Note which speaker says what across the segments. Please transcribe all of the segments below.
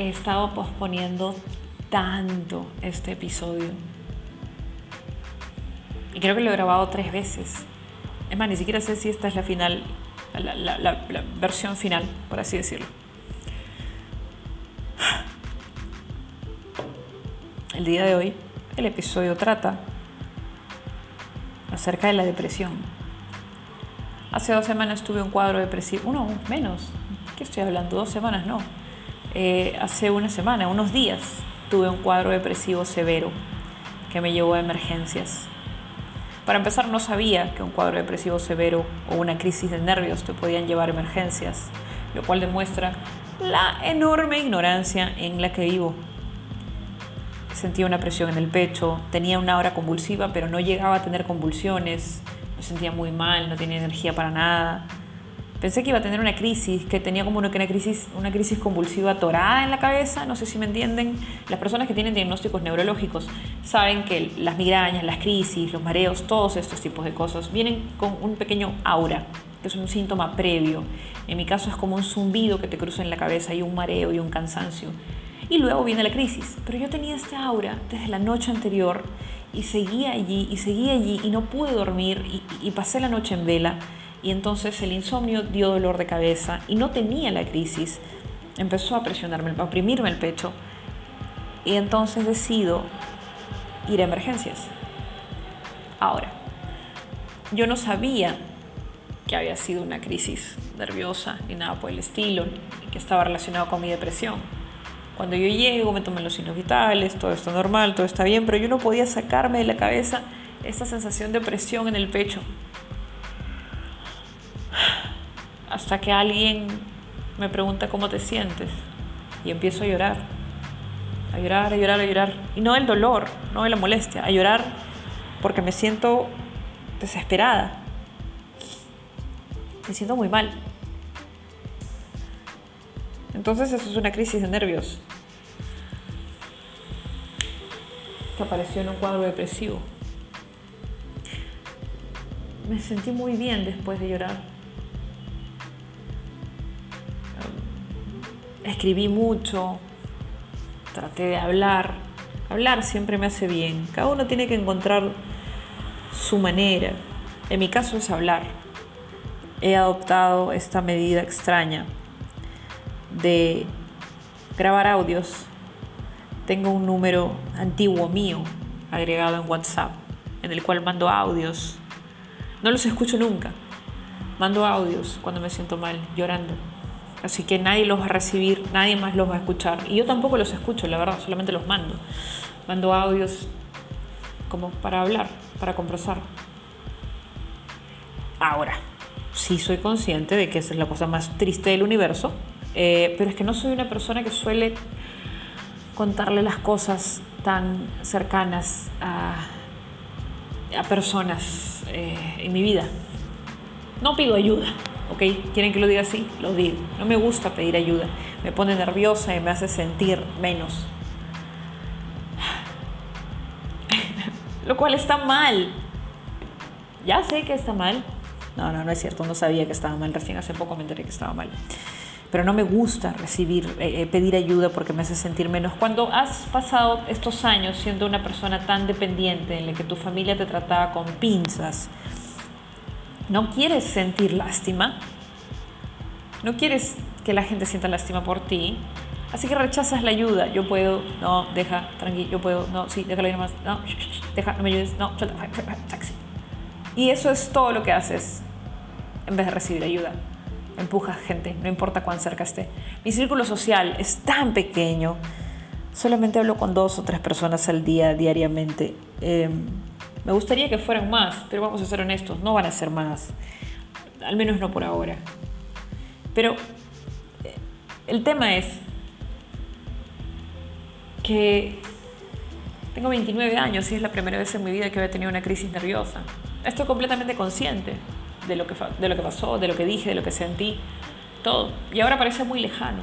Speaker 1: he estado posponiendo tanto este episodio. Y creo que lo he grabado tres veces. Es más, ni siquiera sé si esta es la final, la, versión final, por así decirlo. El día de hoy, el episodio trata acerca de la depresión. Hace dos semanas tuve un cuadro depresivo, uno menos, ¿qué estoy hablando? Dos semanas, no. Eh, hace una semana, unos días, tuve un cuadro depresivo severo que me llevó a emergencias. Para empezar, no sabía que un cuadro depresivo severo o una crisis de nervios te podían llevar a emergencias, lo cual demuestra la enorme ignorancia en la que vivo. Sentía una presión en el pecho, tenía una hora convulsiva, pero no llegaba a tener convulsiones, me sentía muy mal, no tenía energía para nada. Pensé que iba a tener una crisis, que tenía como una crisis, una crisis convulsiva atorada en la cabeza, no sé si me entienden. Las personas que tienen diagnósticos neurológicos saben que las migrañas, las crisis, los mareos, todos estos tipos de cosas vienen con un pequeño aura, que es un síntoma previo. En mi caso es como un zumbido que te cruza en la cabeza y un mareo y un cansancio. Y luego viene la crisis. Pero yo tenía este aura desde la noche anterior y seguía allí y seguía allí y no pude dormir y, y pasé la noche en vela y entonces el insomnio dio dolor de cabeza y no tenía la crisis. Empezó a presionarme, a oprimirme el pecho y entonces decido ir a emergencias. Ahora, yo no sabía que había sido una crisis nerviosa ni nada por el estilo, que estaba relacionado con mi depresión. Cuando yo llego, me toman los signos vitales, todo está normal, todo está bien, pero yo no podía sacarme de la cabeza esa sensación de presión en el pecho hasta que alguien me pregunta cómo te sientes y empiezo a llorar, a llorar, a llorar, a llorar. Y no el dolor, no la molestia, a llorar porque me siento desesperada. Me siento muy mal. Entonces eso es una crisis de nervios que apareció en un cuadro depresivo. Me sentí muy bien después de llorar. Escribí mucho, traté de hablar. Hablar siempre me hace bien. Cada uno tiene que encontrar su manera. En mi caso es hablar. He adoptado esta medida extraña de grabar audios. Tengo un número antiguo mío agregado en WhatsApp en el cual mando audios. No los escucho nunca. Mando audios cuando me siento mal, llorando. Así que nadie los va a recibir, nadie más los va a escuchar. Y yo tampoco los escucho, la verdad, solamente los mando. Mando audios como para hablar, para conversar. Ahora, sí soy consciente de que esa es la cosa más triste del universo, eh, pero es que no soy una persona que suele contarle las cosas tan cercanas a, personas eh, en mi vida. No pido ayuda, ¿ok? ¿Quieren que lo diga así? Lo digo. No me gusta pedir ayuda. Me pone nerviosa y me hace sentir menos. lo cual está mal. Ya sé que está mal. No, no, no es cierto. No sabía que estaba mal. Recién hace poco me enteré que estaba mal. Pero no me gusta recibir, eh, eh, pedir ayuda porque me hace sentir menos. Cuando has pasado estos años siendo una persona tan dependiente en la que tu familia te trataba con pinzas, no quieres sentir lástima, no quieres que la gente sienta lástima por ti, así que rechazas la ayuda. Yo puedo, no, deja, tranquilo, yo puedo, no, sí, déjalo ir más, no, deja, no me ayudes, no, taxi. Y eso es todo lo que haces en vez de recibir ayuda. Empujas gente, no importa cuán cerca esté. Mi círculo social es tan pequeño, solamente hablo con dos o tres personas al día, diariamente. Em, me gustaría que fueran más, pero vamos a ser honestos, no van a ser más. Al menos no por ahora. Pero eh, el tema es que tengo 29 años y es la primera vez en mi vida que había tenido una crisis nerviosa. Estoy completamente consciente de lo que, de lo que pasó, de lo que dije, de lo que sentí, todo. Y ahora parece muy lejano.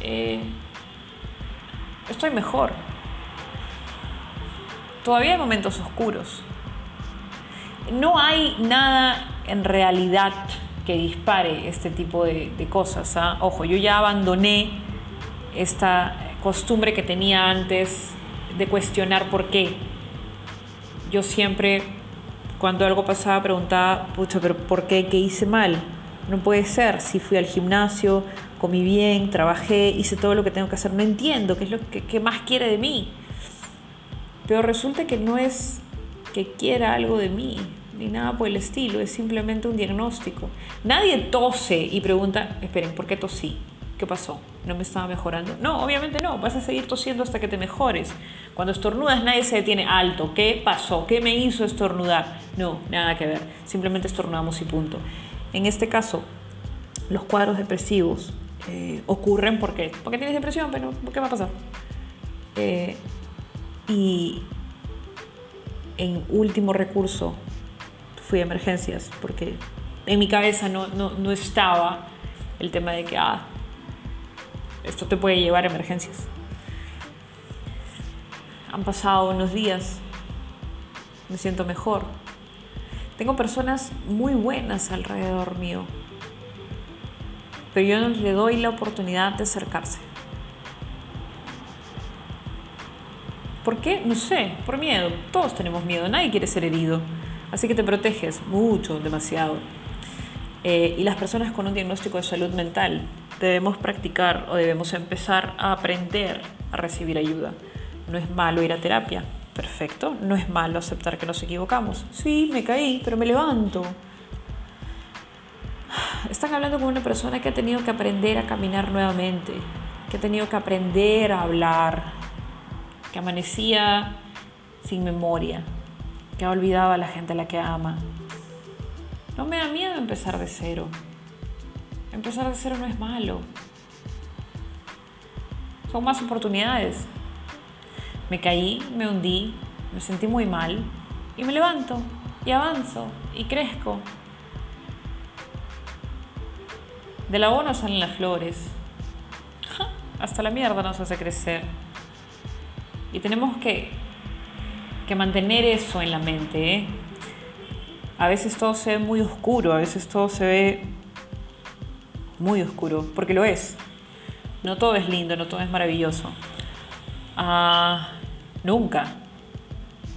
Speaker 1: Eh, estoy mejor. Todavía hay momentos oscuros. No hay nada en realidad que dispare este tipo de, cosas. ¿ah? Ojo, yo ya abandoné esta costumbre que tenía antes de cuestionar por qué. Yo siempre, cuando algo pasaba, preguntaba, pero ¿por qué? ¿Qué hice mal? No puede ser. Si fui al gimnasio, comí bien, trabajé, hice todo lo que tengo que hacer, no entiendo qué es lo que más quiere de mí. Pero resulta que no es que quiera algo de mí, ni nada por el estilo, es simplemente un diagnóstico. Nadie tose y pregunta, esperen, ¿por qué tosí? ¿Qué pasó? ¿No me estaba mejorando? No, obviamente no, vas a seguir tosiendo hasta que te mejores. Cuando estornudas nadie se detiene alto. ¿Qué pasó? ¿Qué me hizo estornudar? No, nada que ver. Simplemente estornudamos y punto. En este caso, los cuadros depresivos eh, ocurren porque, porque tienes depresión, pero ¿qué va a pasar? Eh, y en último recurso fui a emergencias porque en mi cabeza no, no, estaba el tema de que ah, esto te puede llevar a emergencias. Han pasado unos días, me siento mejor. Tengo personas muy buenas alrededor mío, pero yo no le doy la oportunidad de acercarse. ¿Por qué? No sé, por miedo. Todos tenemos miedo, nadie quiere ser herido. Así que te proteges mucho, demasiado. Eh, y las personas con un diagnóstico de salud mental debemos practicar o debemos empezar a aprender a recibir ayuda. No es malo ir a terapia, perfecto. No es malo aceptar que nos equivocamos. Sí, me caí, pero me levanto. Están hablando con una persona que ha tenido que aprender a caminar nuevamente, que ha tenido que aprender a hablar, que amanecía sin memoria, que ha olvidado a la gente a la que ama. No me da miedo empezar de cero. Empezar de cero no es malo. Son más oportunidades. Me caí, me hundí, me sentí muy mal y me levanto y avanzo y crezco. De la no salen las flores. hasta la mierda nos hace crecer. Y tenemos que, que mantener eso en la mente. ¿eh? A veces todo se ve muy oscuro, a veces todo se ve muy oscuro, porque lo es. No todo es lindo, no todo es maravilloso. Ah, nunca.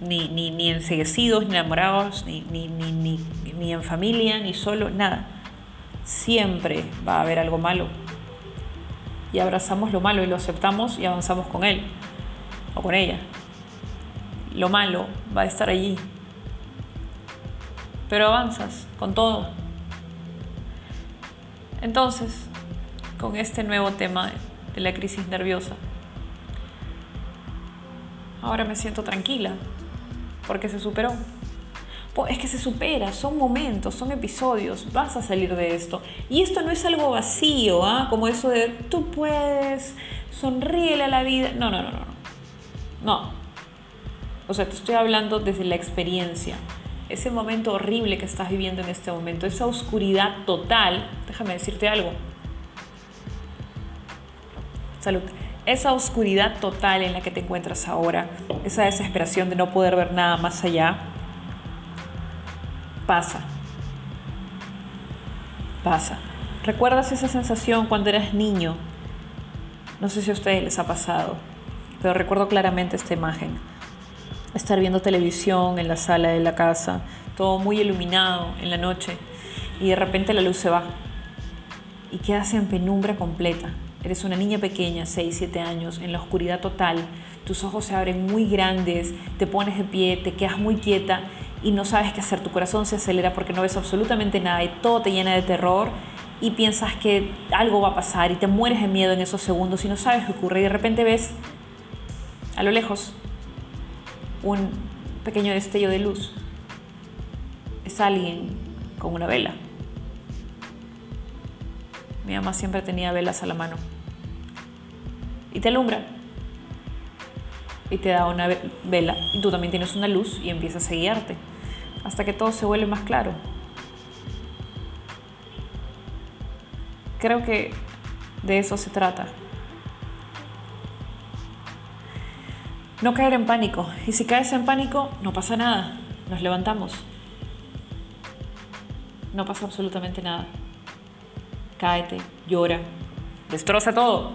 Speaker 1: Ni, ni, ni ni enamorados, ni, ni, ni, ni en familia, ni solo, nada. Siempre va a haber algo malo. Y abrazamos lo malo y lo aceptamos y avanzamos con él o con ella. Lo malo va a estar allí. Pero avanzas con todo. Entonces, con este nuevo tema de la crisis nerviosa, ahora me siento tranquila porque se superó. Es que se supera, son momentos, son episodios, vas a salir de esto. Y esto no es algo vacío, ¿ah? como eso de tú puedes, sonríele a la vida. No, no, no, no. No. O sea, te estoy hablando desde la experiencia. Ese momento horrible que estás viviendo en este momento, esa oscuridad total, déjame decirte algo. Salud. Esa oscuridad total en la que te encuentras ahora, esa desesperación de no poder ver nada más allá, pasa. Pasa. ¿Recuerdas esa sensación cuando eras niño? No sé si a ustedes les ha pasado pero recuerdo claramente esta imagen. Estar viendo televisión en la sala de la casa, todo muy iluminado en la noche, y de repente la luz se va y quedas en penumbra completa. Eres una niña pequeña, 6, 7 años, en la oscuridad total, tus ojos se abren muy grandes, te pones de pie, te quedas muy quieta y no sabes qué hacer, tu corazón se acelera porque no ves absolutamente nada y todo te llena de terror y piensas que algo va a pasar y te mueres de miedo en esos segundos y no sabes qué ocurre y de repente ves a lo lejos, un pequeño destello de luz. Es alguien con una vela. Mi mamá siempre tenía velas a la mano. Y te alumbra. Y te da una vela. Y tú también tienes una luz y empiezas a guiarte. Hasta que todo se vuelve más claro. Creo que de eso se trata. No caer en pánico. Y si caes en pánico, no pasa nada. Nos levantamos. no pasa absolutamente nada. Cáete, llora, destroza todo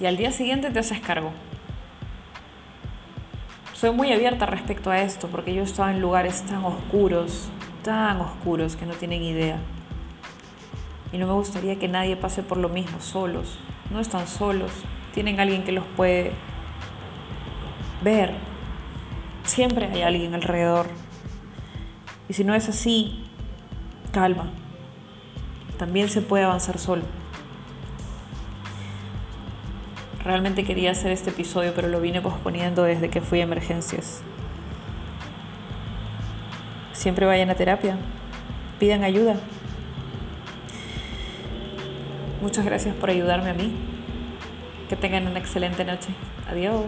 Speaker 1: y al día siguiente te haces cargo. Soy muy abierta respecto a esto porque yo estaba en lugares tan oscuros, tan oscuros que no tienen idea. Y no me gustaría que nadie pase por lo mismo solos. No están solos, tienen alguien que los puede ver. Siempre hay alguien alrededor. Y si no es así, calma. También se puede avanzar solo. Realmente quería hacer este episodio, pero lo vine posponiendo desde que fui a emergencias. Siempre vayan a terapia, pidan ayuda. Muchas gracias por ayudarme a mí. Que tengan una excelente noche. Adiós.